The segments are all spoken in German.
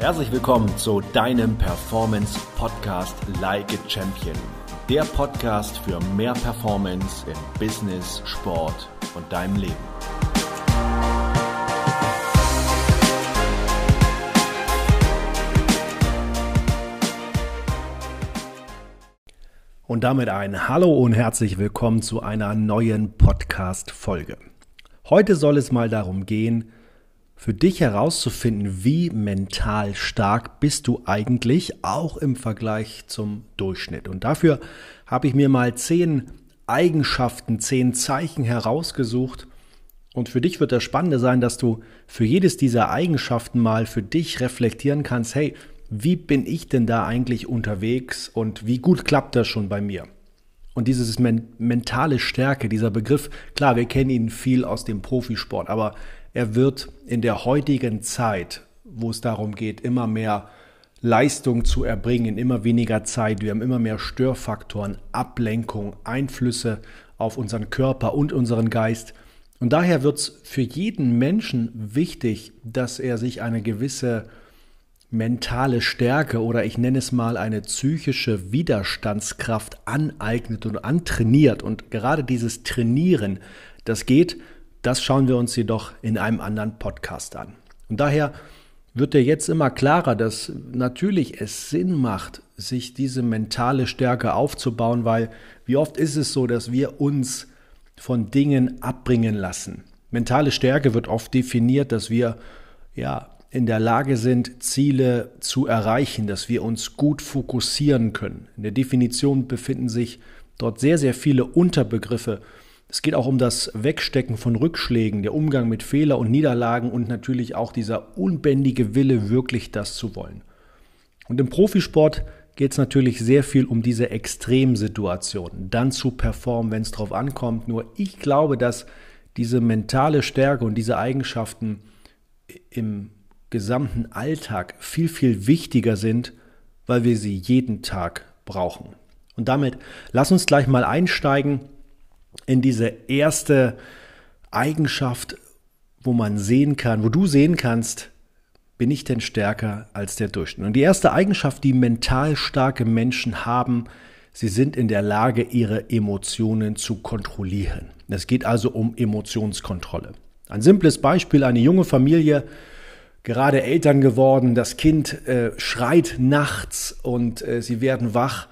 Herzlich willkommen zu deinem Performance Podcast Like a Champion. Der Podcast für mehr Performance im Business, Sport und deinem Leben. Und damit ein Hallo und herzlich willkommen zu einer neuen Podcast-Folge. Heute soll es mal darum gehen, für dich herauszufinden, wie mental stark bist du eigentlich, auch im Vergleich zum Durchschnitt. Und dafür habe ich mir mal zehn Eigenschaften, zehn Zeichen herausgesucht. Und für dich wird das Spannende sein, dass du für jedes dieser Eigenschaften mal für dich reflektieren kannst, hey, wie bin ich denn da eigentlich unterwegs und wie gut klappt das schon bei mir? Und dieses men mentale Stärke, dieser Begriff, klar, wir kennen ihn viel aus dem Profisport, aber er wird in der heutigen Zeit, wo es darum geht, immer mehr Leistung zu erbringen, immer weniger Zeit, wir haben immer mehr Störfaktoren, Ablenkung, Einflüsse auf unseren Körper und unseren Geist. Und daher wird es für jeden Menschen wichtig, dass er sich eine gewisse mentale Stärke oder ich nenne es mal eine psychische Widerstandskraft aneignet und antrainiert. Und gerade dieses Trainieren, das geht das schauen wir uns jedoch in einem anderen Podcast an. Und daher wird dir jetzt immer klarer, dass natürlich es Sinn macht, sich diese mentale Stärke aufzubauen, weil wie oft ist es so, dass wir uns von Dingen abbringen lassen. Mentale Stärke wird oft definiert, dass wir ja in der Lage sind, Ziele zu erreichen, dass wir uns gut fokussieren können. In der Definition befinden sich dort sehr, sehr viele Unterbegriffe, es geht auch um das Wegstecken von Rückschlägen, der Umgang mit Fehler und Niederlagen und natürlich auch dieser unbändige Wille, wirklich das zu wollen. Und im Profisport geht es natürlich sehr viel um diese Extremsituation, dann zu performen, wenn es drauf ankommt. Nur ich glaube, dass diese mentale Stärke und diese Eigenschaften im gesamten Alltag viel, viel wichtiger sind, weil wir sie jeden Tag brauchen. Und damit lass uns gleich mal einsteigen in diese erste Eigenschaft, wo man sehen kann, wo du sehen kannst, bin ich denn stärker als der Durchschnitt? Und die erste Eigenschaft, die mental starke Menschen haben, sie sind in der Lage, ihre Emotionen zu kontrollieren. Es geht also um Emotionskontrolle. Ein simples Beispiel, eine junge Familie, gerade Eltern geworden, das Kind äh, schreit nachts und äh, sie werden wach.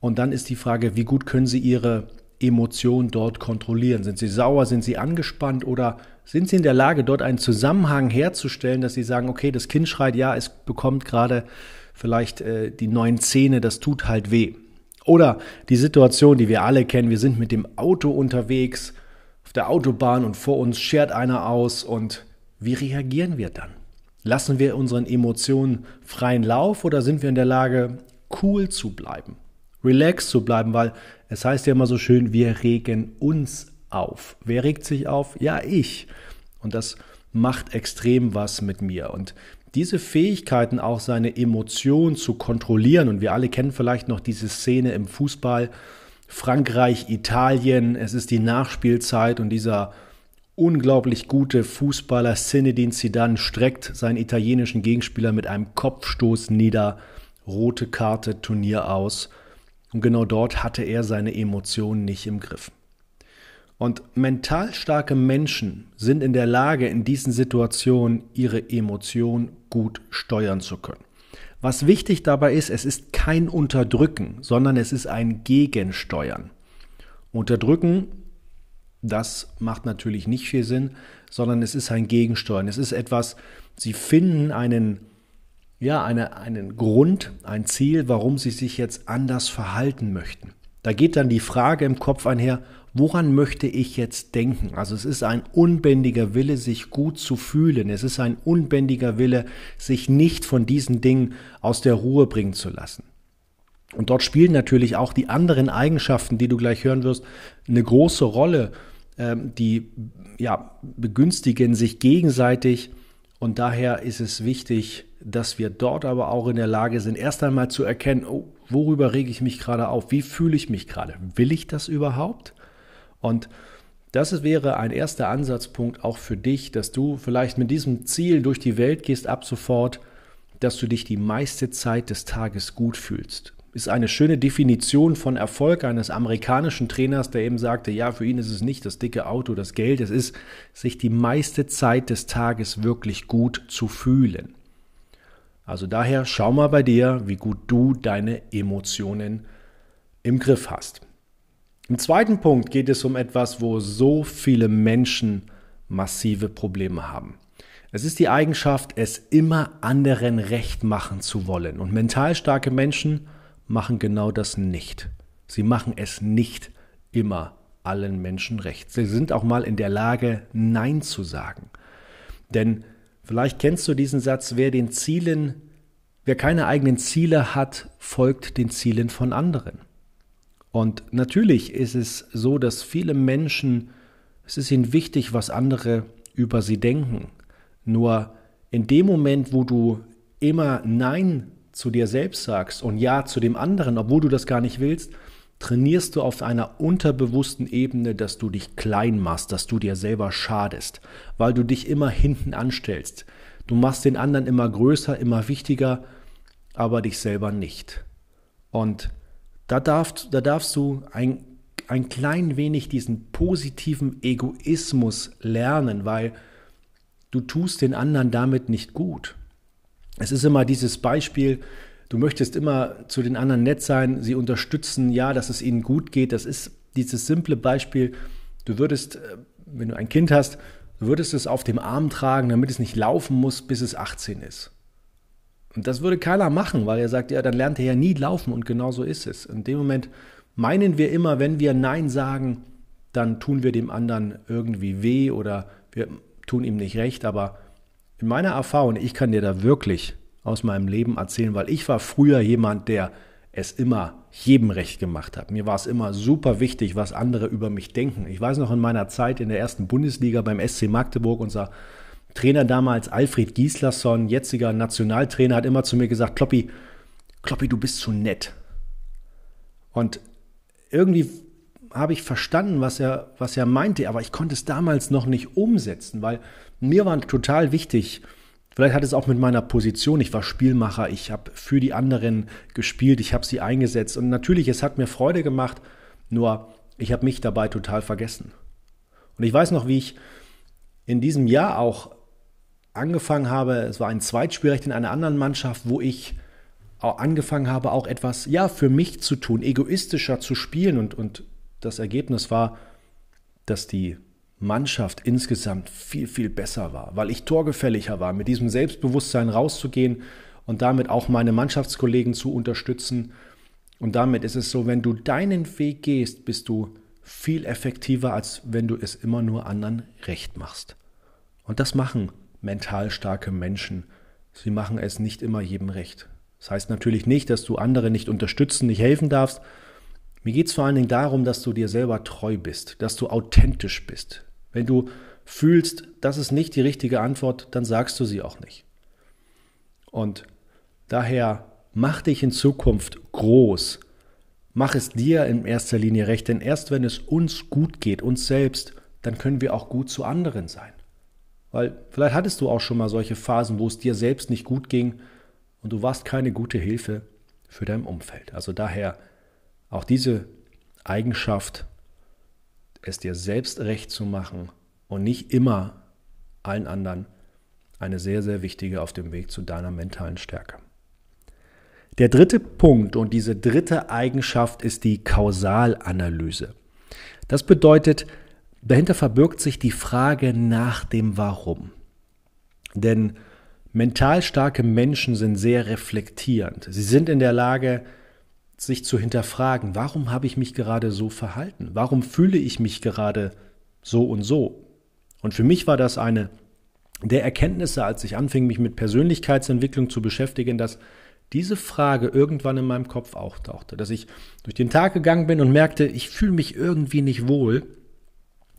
Und dann ist die Frage, wie gut können sie ihre Emotionen dort kontrollieren? Sind sie sauer, sind sie angespannt oder sind sie in der Lage, dort einen Zusammenhang herzustellen, dass sie sagen, okay, das Kind schreit, ja, es bekommt gerade vielleicht äh, die neuen Zähne, das tut halt weh. Oder die Situation, die wir alle kennen, wir sind mit dem Auto unterwegs auf der Autobahn und vor uns schert einer aus und wie reagieren wir dann? Lassen wir unseren Emotionen freien Lauf oder sind wir in der Lage, cool zu bleiben? Relaxed zu bleiben, weil es heißt ja immer so schön, wir regen uns auf. Wer regt sich auf? Ja, ich. Und das macht extrem was mit mir. Und diese Fähigkeiten, auch seine Emotionen zu kontrollieren, und wir alle kennen vielleicht noch diese Szene im Fußball, Frankreich, Italien, es ist die Nachspielzeit und dieser unglaublich gute Fußballer Zinedine Zidane streckt seinen italienischen Gegenspieler mit einem Kopfstoß nieder, rote Karte, Turnier aus. Und genau dort hatte er seine Emotionen nicht im Griff. Und mental starke Menschen sind in der Lage, in diesen Situationen ihre Emotionen gut steuern zu können. Was wichtig dabei ist, es ist kein Unterdrücken, sondern es ist ein Gegensteuern. Unterdrücken, das macht natürlich nicht viel Sinn, sondern es ist ein Gegensteuern. Es ist etwas, Sie finden einen ja, eine, einen Grund, ein Ziel, warum sie sich jetzt anders verhalten möchten. Da geht dann die Frage im Kopf einher, woran möchte ich jetzt denken? Also es ist ein unbändiger Wille, sich gut zu fühlen. Es ist ein unbändiger Wille, sich nicht von diesen Dingen aus der Ruhe bringen zu lassen. Und dort spielen natürlich auch die anderen Eigenschaften, die du gleich hören wirst, eine große Rolle. Ähm, die ja, begünstigen sich gegenseitig und daher ist es wichtig, dass wir dort aber auch in der Lage sind, erst einmal zu erkennen, oh, worüber rege ich mich gerade auf? Wie fühle ich mich gerade? Will ich das überhaupt? Und das wäre ein erster Ansatzpunkt auch für dich, dass du vielleicht mit diesem Ziel durch die Welt gehst ab sofort, dass du dich die meiste Zeit des Tages gut fühlst. Ist eine schöne Definition von Erfolg eines amerikanischen Trainers, der eben sagte, ja, für ihn ist es nicht das dicke Auto, das Geld, es ist, sich die meiste Zeit des Tages wirklich gut zu fühlen. Also daher schau mal bei dir, wie gut du deine Emotionen im Griff hast. Im zweiten Punkt geht es um etwas, wo so viele Menschen massive Probleme haben. Es ist die Eigenschaft, es immer anderen recht machen zu wollen. Und mental starke Menschen machen genau das nicht. Sie machen es nicht immer allen Menschen recht. Sie sind auch mal in der Lage, Nein zu sagen. Denn vielleicht kennst du diesen Satz, wer den Zielen, wer keine eigenen Ziele hat, folgt den Zielen von anderen. Und natürlich ist es so, dass viele Menschen, es ist ihnen wichtig, was andere über sie denken. Nur in dem Moment, wo du immer Nein zu dir selbst sagst und Ja zu dem anderen, obwohl du das gar nicht willst, trainierst du auf einer unterbewussten Ebene, dass du dich klein machst, dass du dir selber schadest, weil du dich immer hinten anstellst. Du machst den anderen immer größer, immer wichtiger, aber dich selber nicht. Und da darfst, da darfst du ein, ein klein wenig diesen positiven Egoismus lernen, weil du tust den anderen damit nicht gut. Es ist immer dieses Beispiel, du möchtest immer zu den anderen nett sein, sie unterstützen, ja, dass es ihnen gut geht. Das ist dieses simple Beispiel, du würdest, äh, wenn du ein Kind hast, du würdest es auf dem Arm tragen, damit es nicht laufen muss, bis es 18 ist. Und das würde keiner machen, weil er sagt, ja, dann lernt er ja nie laufen und genau so ist es. In dem Moment meinen wir immer, wenn wir Nein sagen, dann tun wir dem anderen irgendwie weh oder wir tun ihm nicht recht, aber in meiner Erfahrung, ich kann dir da wirklich aus meinem Leben erzählen, weil ich war früher jemand, der es immer jedem recht gemacht hat. Mir war es immer super wichtig, was andere über mich denken. Ich weiß noch in meiner Zeit in der ersten Bundesliga beim SC Magdeburg, unser Trainer damals, Alfred Gislason, jetziger Nationaltrainer, hat immer zu mir gesagt, Kloppi, Kloppi, du bist zu nett. Und irgendwie habe ich verstanden, was er, was er meinte, aber ich konnte es damals noch nicht umsetzen, weil mir war total wichtig, vielleicht hat es auch mit meiner Position, ich war Spielmacher, ich habe für die anderen gespielt, ich habe sie eingesetzt und natürlich, es hat mir Freude gemacht, nur ich habe mich dabei total vergessen. Und ich weiß noch, wie ich in diesem Jahr auch angefangen habe, es war ein Zweitspielrecht in einer anderen Mannschaft, wo ich auch angefangen habe, auch etwas ja für mich zu tun, egoistischer zu spielen und, und das Ergebnis war, dass die Mannschaft insgesamt viel, viel besser war, weil ich torgefälliger war, mit diesem Selbstbewusstsein rauszugehen und damit auch meine Mannschaftskollegen zu unterstützen. Und damit ist es so, wenn du deinen Weg gehst, bist du viel effektiver, als wenn du es immer nur anderen recht machst. Und das machen mental starke Menschen. Sie machen es nicht immer jedem recht. Das heißt natürlich nicht, dass du andere nicht unterstützen, nicht helfen darfst, mir geht es vor allen Dingen darum, dass du dir selber treu bist, dass du authentisch bist. Wenn du fühlst, das ist nicht die richtige Antwort, dann sagst du sie auch nicht. Und daher mach dich in Zukunft groß. Mach es dir in erster Linie recht, denn erst wenn es uns gut geht, uns selbst, dann können wir auch gut zu anderen sein. Weil vielleicht hattest du auch schon mal solche Phasen, wo es dir selbst nicht gut ging und du warst keine gute Hilfe für dein Umfeld. Also daher auch diese Eigenschaft, es dir selbst recht zu machen und nicht immer allen anderen, eine sehr, sehr wichtige auf dem Weg zu deiner mentalen Stärke. Der dritte Punkt und diese dritte Eigenschaft ist die Kausalanalyse. Das bedeutet, dahinter verbirgt sich die Frage nach dem Warum. Denn mental starke Menschen sind sehr reflektierend. Sie sind in der Lage, sich zu hinterfragen, warum habe ich mich gerade so verhalten? Warum fühle ich mich gerade so und so? Und für mich war das eine der Erkenntnisse, als ich anfing, mich mit Persönlichkeitsentwicklung zu beschäftigen, dass diese Frage irgendwann in meinem Kopf auftauchte, dass ich durch den Tag gegangen bin und merkte, ich fühle mich irgendwie nicht wohl.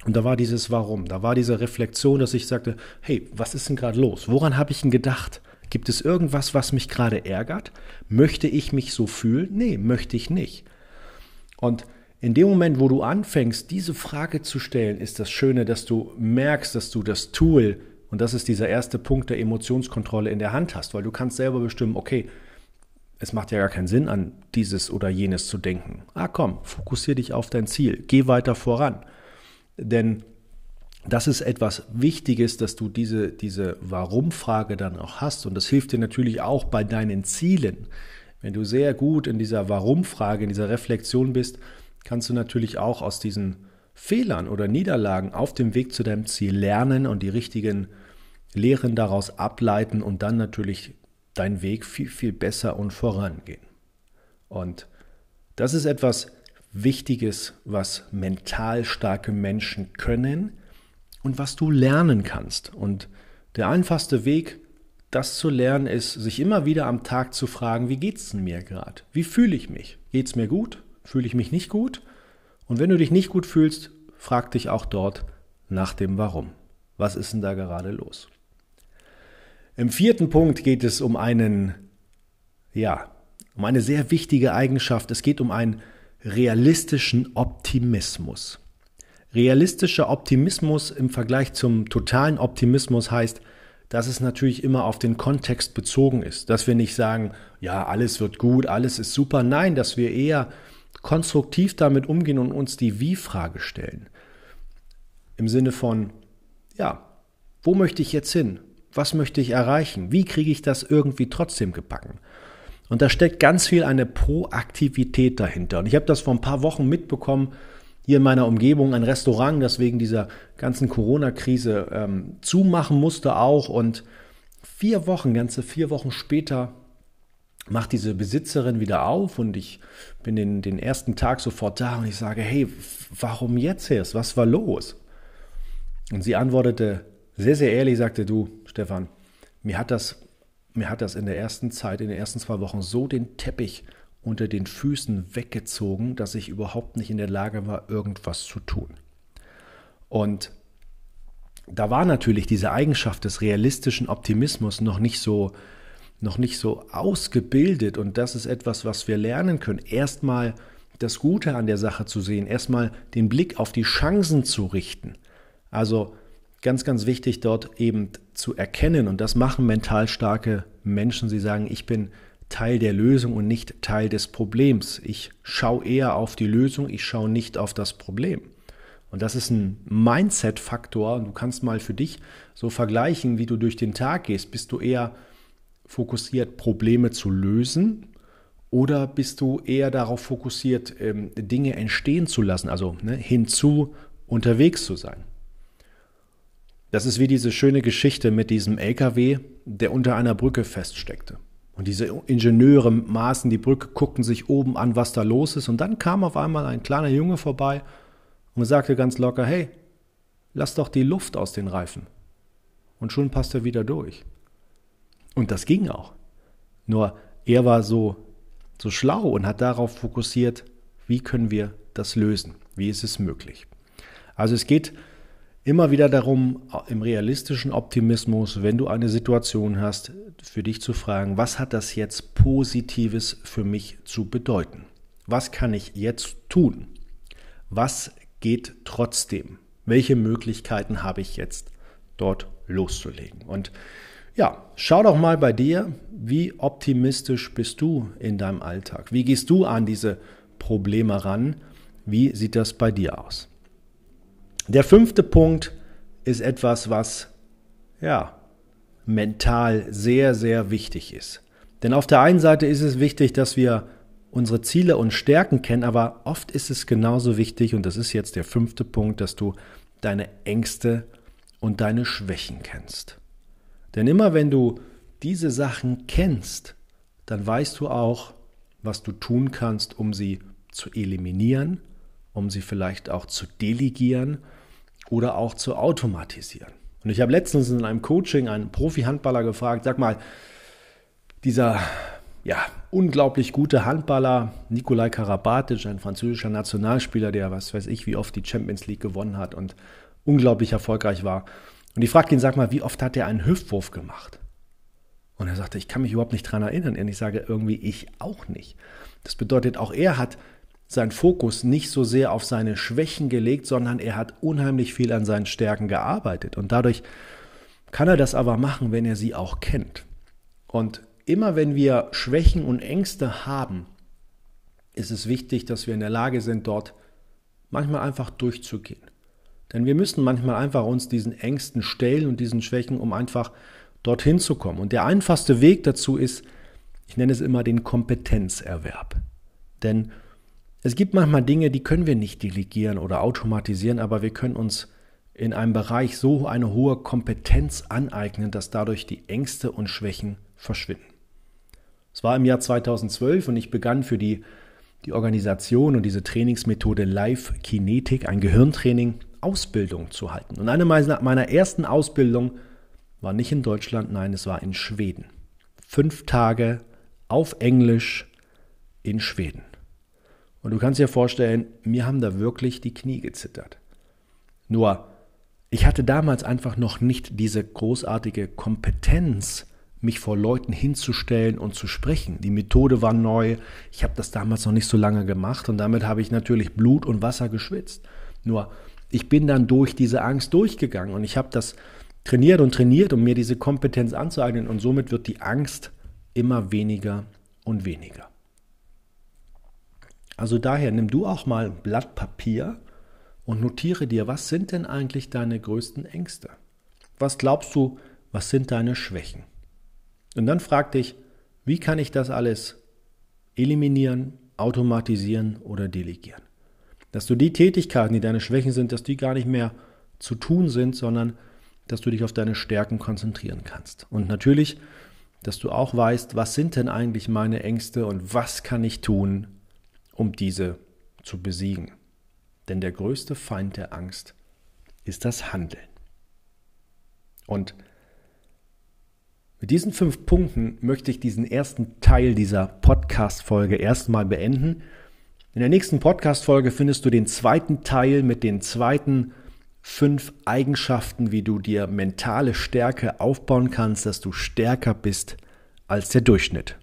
Und da war dieses Warum, da war diese Reflexion, dass ich sagte, hey, was ist denn gerade los? Woran habe ich denn gedacht? Gibt es irgendwas, was mich gerade ärgert? Möchte ich mich so fühlen? Nee, möchte ich nicht. Und in dem Moment, wo du anfängst, diese Frage zu stellen, ist das Schöne, dass du merkst, dass du das Tool Und das ist dieser erste Punkt der Emotionskontrolle in der Hand hast, weil du kannst selber bestimmen, okay, es macht ja gar keinen Sinn, an dieses oder jenes zu denken. Ah komm, fokussiere dich auf dein Ziel, geh weiter voran. Denn das ist etwas Wichtiges, dass du diese, diese Warum-Frage dann auch hast. Und das hilft dir natürlich auch bei deinen Zielen. Wenn du sehr gut in dieser Warum-Frage, in dieser Reflexion bist, kannst du natürlich auch aus diesen Fehlern oder Niederlagen auf dem Weg zu deinem Ziel lernen und die richtigen Lehren daraus ableiten und dann natürlich deinen Weg viel, viel besser und vorangehen. Und das ist etwas Wichtiges, was mental starke Menschen können und was du lernen kannst. Und der einfachste Weg, das zu lernen, ist, sich immer wieder am Tag zu fragen, wie geht es denn mir gerade? Wie fühle ich mich? Geht es mir gut? Fühle ich mich nicht gut? Und wenn du dich nicht gut fühlst, frag dich auch dort nach dem Warum. Was ist denn da gerade los? Im vierten Punkt geht es um einen, ja, um eine sehr wichtige Eigenschaft. Es geht um einen realistischen Optimismus. Realistischer Optimismus im Vergleich zum totalen Optimismus heißt, dass es natürlich immer auf den Kontext bezogen ist. Dass wir nicht sagen, ja, alles wird gut, alles ist super. Nein, dass wir eher konstruktiv damit umgehen und uns die Wie-Frage stellen. Im Sinne von, ja, wo möchte ich jetzt hin? Was möchte ich erreichen? Wie kriege ich das irgendwie trotzdem gebacken? Und da steckt ganz viel eine Proaktivität dahinter. Und ich habe das vor ein paar Wochen mitbekommen, hier in meiner Umgebung ein Restaurant, das wegen dieser ganzen Corona-Krise ähm, zumachen musste auch. Und vier Wochen, ganze vier Wochen später macht diese Besitzerin wieder auf und ich bin den, den ersten Tag sofort da und ich sage, hey, warum jetzt erst? Was war los? Und sie antwortete sehr, sehr ehrlich, sagte du, Stefan, mir hat das, mir hat das in der ersten Zeit, in den ersten zwei Wochen so den Teppich unter den Füßen weggezogen, dass ich überhaupt nicht in der Lage war, irgendwas zu tun. Und da war natürlich diese Eigenschaft des realistischen Optimismus noch nicht so noch nicht so ausgebildet und das ist etwas, was wir lernen können. Erstmal das Gute an der Sache zu sehen, erstmal den Blick auf die Chancen zu richten. Also ganz, ganz wichtig dort eben zu erkennen und das machen mental starke Menschen. Sie sagen, ich bin Teil der Lösung und nicht Teil des Problems. Ich schaue eher auf die Lösung, ich schaue nicht auf das Problem. Und das ist ein Mindset-Faktor. Du kannst mal für dich so vergleichen, wie du durch den Tag gehst. Bist du eher fokussiert, Probleme zu lösen? Oder bist du eher darauf fokussiert, ähm, Dinge entstehen zu lassen, also ne, hinzu unterwegs zu sein? Das ist wie diese schöne Geschichte mit diesem LKW, der unter einer Brücke feststeckte. Und diese Ingenieure maßen die Brücke, guckten sich oben an, was da los ist. Und dann kam auf einmal ein kleiner Junge vorbei und sagte ganz locker, hey, lass doch die Luft aus den Reifen. Und schon passt er wieder durch. Und das ging auch. Nur er war so, so schlau und hat darauf fokussiert, wie können wir das lösen? Wie ist es möglich? Also es geht immer wieder darum, im realistischen Optimismus, wenn du eine Situation hast, für dich zu fragen, was hat das jetzt Positives für mich zu bedeuten? Was kann ich jetzt tun? Was geht trotzdem? Welche Möglichkeiten habe ich jetzt dort loszulegen? Und ja, schau doch mal bei dir, wie optimistisch bist du in deinem Alltag? Wie gehst du an diese Probleme ran? Wie sieht das bei dir aus? Der fünfte Punkt ist etwas, was ja mental sehr, sehr wichtig ist. Denn auf der einen Seite ist es wichtig, dass wir unsere Ziele und Stärken kennen, aber oft ist es genauso wichtig, und das ist jetzt der fünfte Punkt, dass du deine Ängste und deine Schwächen kennst. Denn immer wenn du diese Sachen kennst, dann weißt du auch, was du tun kannst, um sie zu eliminieren, um sie vielleicht auch zu delegieren oder auch zu automatisieren. Und ich habe letztens in einem Coaching einen Profi-Handballer gefragt, sag mal, dieser ja, unglaublich gute Handballer Nikolai Karabatic, ein französischer Nationalspieler, der was weiß ich, wie oft die Champions League gewonnen hat und unglaublich erfolgreich war. Und ich fragte ihn, sag mal, wie oft hat er einen Hüftwurf gemacht? Und er sagte, ich kann mich überhaupt nicht daran erinnern. Und ich sage, irgendwie ich auch nicht. Das bedeutet, auch er hat seinen Fokus nicht so sehr auf seine Schwächen gelegt, sondern er hat unheimlich viel an seinen Stärken gearbeitet. Und dadurch kann er das aber machen, wenn er sie auch kennt. Und immer wenn wir Schwächen und Ängste haben, ist es wichtig, dass wir in der Lage sind, dort manchmal einfach durchzugehen. Denn wir müssen manchmal einfach uns diesen Ängsten stellen und diesen Schwächen, um einfach dorthin zu kommen. Und der einfachste Weg dazu ist, ich nenne es immer den Kompetenzerwerb. Denn es gibt manchmal Dinge, die können wir nicht delegieren oder automatisieren, aber wir können uns in einem Bereich so eine hohe Kompetenz aneignen, dass dadurch die Ängste und Schwächen verschwinden. Es war im Jahr 2012 und ich begann für die, die Organisation und diese Trainingsmethode Live Kinetik, ein Gehirntraining, Ausbildung zu halten. Und eine meiner ersten Ausbildungen war nicht in Deutschland, nein, es war in Schweden. Fünf Tage auf Englisch in Schweden. Und du kannst dir vorstellen, mir haben da wirklich die Knie gezittert. Nur, ich hatte damals einfach noch nicht diese großartige Kompetenz, mich vor Leuten hinzustellen und zu sprechen. Die Methode war neu. Ich habe das damals noch nicht so lange gemacht und damit habe ich natürlich Blut und Wasser geschwitzt. Nur ich bin dann durch diese Angst durchgegangen und ich habe das trainiert und trainiert, um mir diese Kompetenz anzueignen und somit wird die Angst immer weniger und weniger. Also daher nimm du auch mal ein Blatt Papier und notiere dir, was sind denn eigentlich deine größten Ängste? Was glaubst du, was sind deine Schwächen? Und dann frag dich, wie kann ich das alles eliminieren, automatisieren oder delegieren? Dass du die Tätigkeiten, die deine Schwächen sind, dass die gar nicht mehr zu tun sind, sondern dass du dich auf deine Stärken konzentrieren kannst. Und natürlich, dass du auch weißt, was sind denn eigentlich meine Ängste und was kann ich tun, um diese zu besiegen. Denn der größte Feind der Angst ist das Handeln. Und mit diesen fünf Punkten möchte ich diesen ersten Teil dieser Podcast-Folge erstmal beenden. In der nächsten Podcast-Folge findest du den zweiten Teil mit den zweiten fünf Eigenschaften, wie du dir mentale Stärke aufbauen kannst, dass du stärker bist als der Durchschnitt.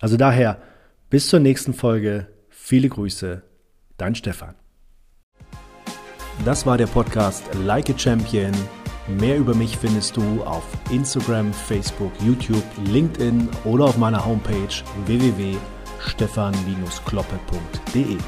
Also daher, bis zur nächsten Folge. Viele Grüße, dein Stefan. Das war der Podcast Like a Champion Mehr über mich findest du auf Instagram, Facebook, YouTube, LinkedIn oder auf meiner Homepage www.stefan-kloppe.de.